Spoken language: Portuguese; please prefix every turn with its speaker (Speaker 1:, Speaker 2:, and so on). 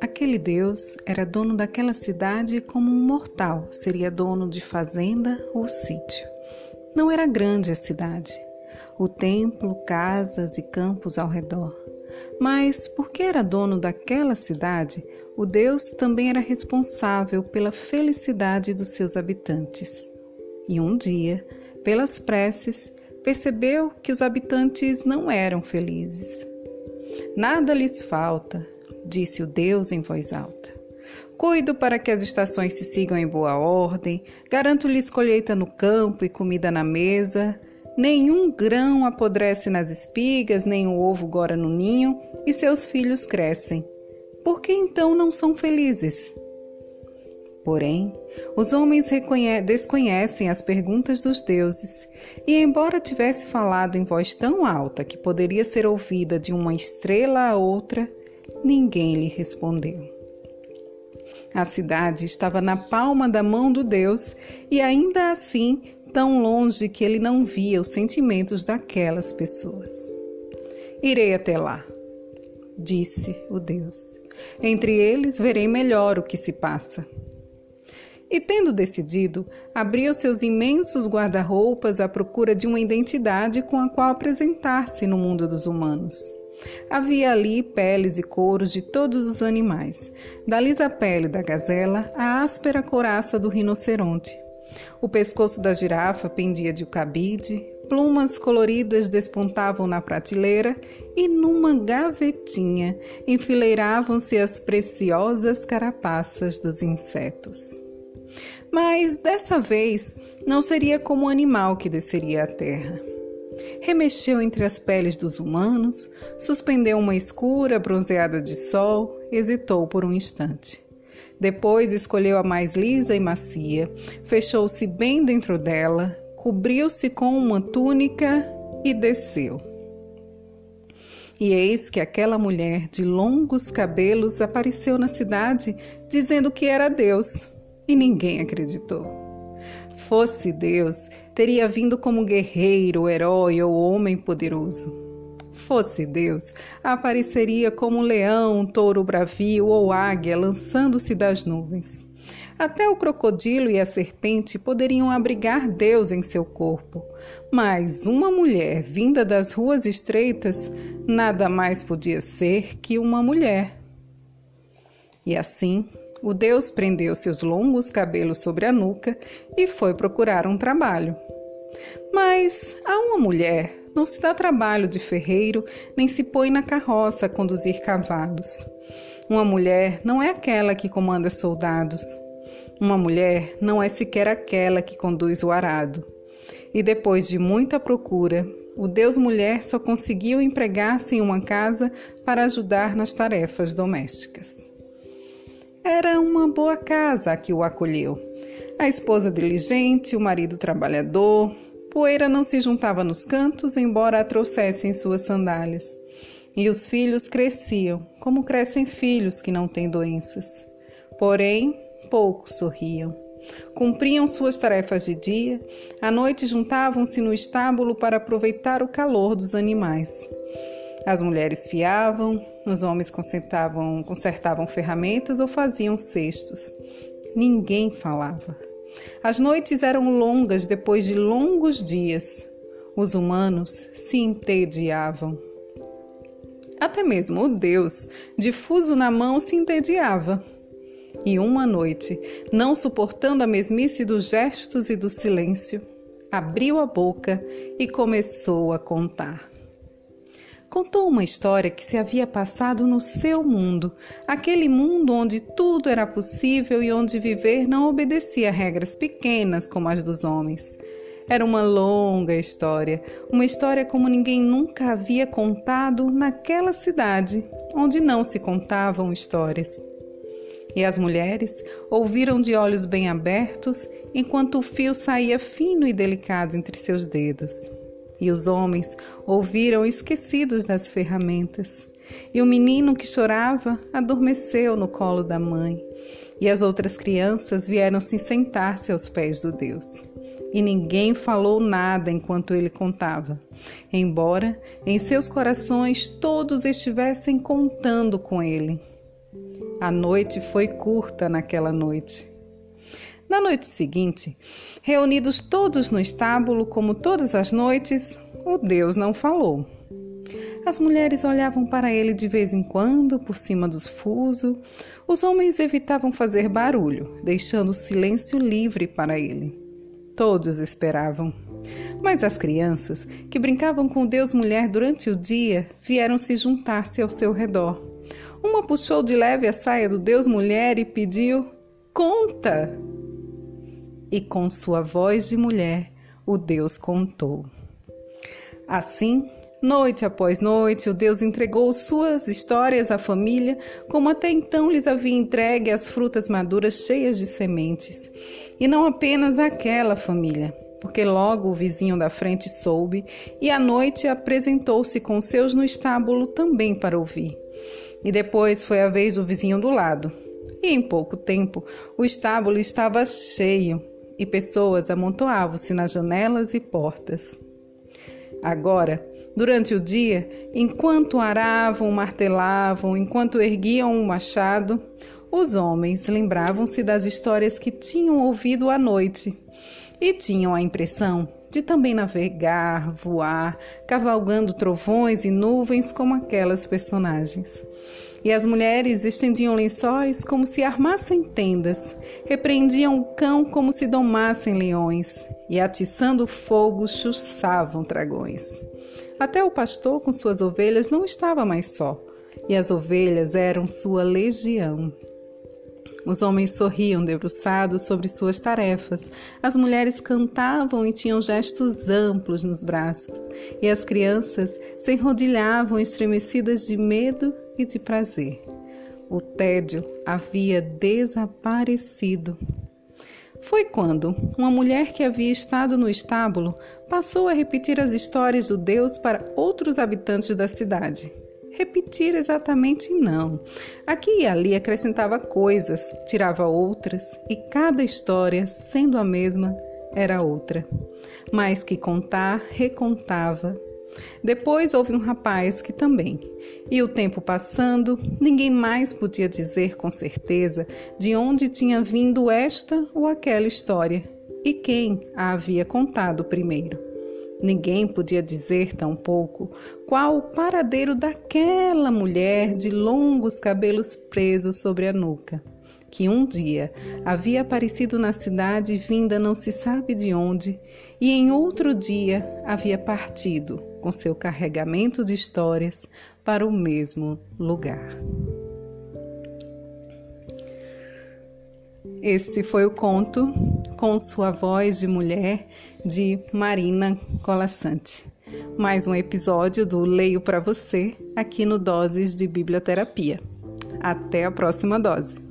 Speaker 1: Aquele Deus era dono daquela cidade como um mortal seria dono de fazenda ou sítio. Não era grande a cidade, o templo, casas e campos ao redor. Mas, porque era dono daquela cidade, o Deus também era responsável pela felicidade dos seus habitantes. E um dia, pelas preces, percebeu que os habitantes não eram felizes. Nada lhes falta, disse o Deus em voz alta. Cuido para que as estações se sigam em boa ordem, garanto-lhes colheita no campo e comida na mesa. Nenhum grão apodrece nas espigas, nem o ovo gora no ninho, e seus filhos crescem. Por que então não são felizes? Porém, os homens desconhecem as perguntas dos deuses, e embora tivesse falado em voz tão alta que poderia ser ouvida de uma estrela a outra, Ninguém lhe respondeu. A cidade estava na palma da mão do Deus e ainda assim tão longe que ele não via os sentimentos daquelas pessoas. Irei até lá, disse o Deus. Entre eles verei melhor o que se passa. E tendo decidido, abriu seus imensos guarda-roupas à procura de uma identidade com a qual apresentar-se no mundo dos humanos. Havia ali peles e couros de todos os animais, da lisa pele da gazela à áspera couraça do rinoceronte. O pescoço da girafa pendia de um cabide, plumas coloridas despontavam na prateleira e numa gavetinha enfileiravam-se as preciosas carapaças dos insetos. Mas dessa vez não seria como um animal que desceria à terra remexeu entre as peles dos humanos, suspendeu uma escura bronzeada de sol, hesitou por um instante. Depois escolheu a mais lisa e macia, fechou-se bem dentro dela, cobriu-se com uma túnica e desceu. E eis que aquela mulher de longos cabelos apareceu na cidade, dizendo que era Deus, e ninguém acreditou fosse Deus, teria vindo como guerreiro, herói ou homem poderoso. Fosse Deus, apareceria como leão, touro bravio ou águia lançando-se das nuvens. Até o crocodilo e a serpente poderiam abrigar Deus em seu corpo, mas uma mulher vinda das ruas estreitas nada mais podia ser que uma mulher. E assim, o Deus prendeu seus longos cabelos sobre a nuca e foi procurar um trabalho. Mas a uma mulher não se dá trabalho de ferreiro, nem se põe na carroça a conduzir cavalos. Uma mulher não é aquela que comanda soldados. Uma mulher não é sequer aquela que conduz o arado. E depois de muita procura, o Deus mulher só conseguiu empregar-se em uma casa para ajudar nas tarefas domésticas. Era uma boa casa a que o acolheu. A esposa diligente, o marido trabalhador, poeira não se juntava nos cantos, embora a trouxessem suas sandálias. E os filhos cresciam, como crescem filhos que não têm doenças. Porém, poucos sorriam. Cumpriam suas tarefas de dia, à noite juntavam-se no estábulo para aproveitar o calor dos animais. As mulheres fiavam, os homens consertavam, consertavam ferramentas ou faziam cestos. Ninguém falava. As noites eram longas depois de longos dias. Os humanos se entediavam. Até mesmo o Deus, difuso na mão, se entediava. E uma noite, não suportando a mesmice dos gestos e do silêncio, abriu a boca e começou a contar contou uma história que se havia passado no seu mundo, aquele mundo onde tudo era possível e onde viver não obedecia regras pequenas como as dos homens. Era uma longa história, uma história como ninguém nunca havia contado naquela cidade, onde não se contavam histórias. E as mulheres ouviram de olhos bem abertos enquanto o fio saía fino e delicado entre seus dedos. E os homens ouviram esquecidos das ferramentas. E o menino que chorava adormeceu no colo da mãe. E as outras crianças vieram se sentar-se aos pés do Deus. e ninguém falou nada enquanto ele contava, embora em seus corações todos estivessem contando com ele. A noite foi curta naquela noite. Na noite seguinte, reunidos todos no estábulo, como todas as noites, o Deus não falou. As mulheres olhavam para ele de vez em quando, por cima dos fuso. Os homens evitavam fazer barulho, deixando o silêncio livre para ele. Todos esperavam. Mas as crianças, que brincavam com Deus mulher durante o dia, vieram se juntar-se ao seu redor. Uma puxou de leve a saia do Deus mulher e pediu: Conta! E com sua voz de mulher, o Deus contou. Assim, Noite após noite, o Deus entregou suas histórias à família, como até então lhes havia entregue as frutas maduras cheias de sementes. E não apenas aquela família, porque logo o vizinho da frente soube, e à noite apresentou-se com seus no estábulo também para ouvir. E depois foi a vez do vizinho do lado. E em pouco tempo, o estábulo estava cheio, e pessoas amontoavam-se nas janelas e portas. Agora, durante o dia, enquanto aravam, martelavam, enquanto erguiam um machado, os homens lembravam-se das histórias que tinham ouvido à noite e tinham a impressão de também navegar, voar, cavalgando trovões e nuvens como aquelas personagens. E as mulheres estendiam lençóis como se armassem tendas, repreendiam o cão como se domassem leões, e atiçando fogo chuçavam dragões. Até o pastor com suas ovelhas não estava mais só, e as ovelhas eram sua legião. Os homens sorriam debruçados sobre suas tarefas, as mulheres cantavam e tinham gestos amplos nos braços, e as crianças se enrodilhavam estremecidas de medo e de prazer. O tédio havia desaparecido. Foi quando uma mulher que havia estado no estábulo passou a repetir as histórias do Deus para outros habitantes da cidade. Repetir exatamente não. Aqui e ali acrescentava coisas, tirava outras, e cada história, sendo a mesma, era outra. Mais que contar, recontava. Depois houve um rapaz que também. E o tempo passando, ninguém mais podia dizer com certeza de onde tinha vindo esta ou aquela história e quem a havia contado primeiro. Ninguém podia dizer tampouco qual o paradeiro daquela mulher de longos cabelos presos sobre a nuca, que um dia havia aparecido na cidade vinda não se sabe de onde, e em outro dia havia partido com seu carregamento de histórias para o mesmo lugar. Esse foi o conto com sua voz de mulher de Marina Colassante. Mais um episódio do Leio para você aqui no Doses de Biblioterapia. Até a próxima dose.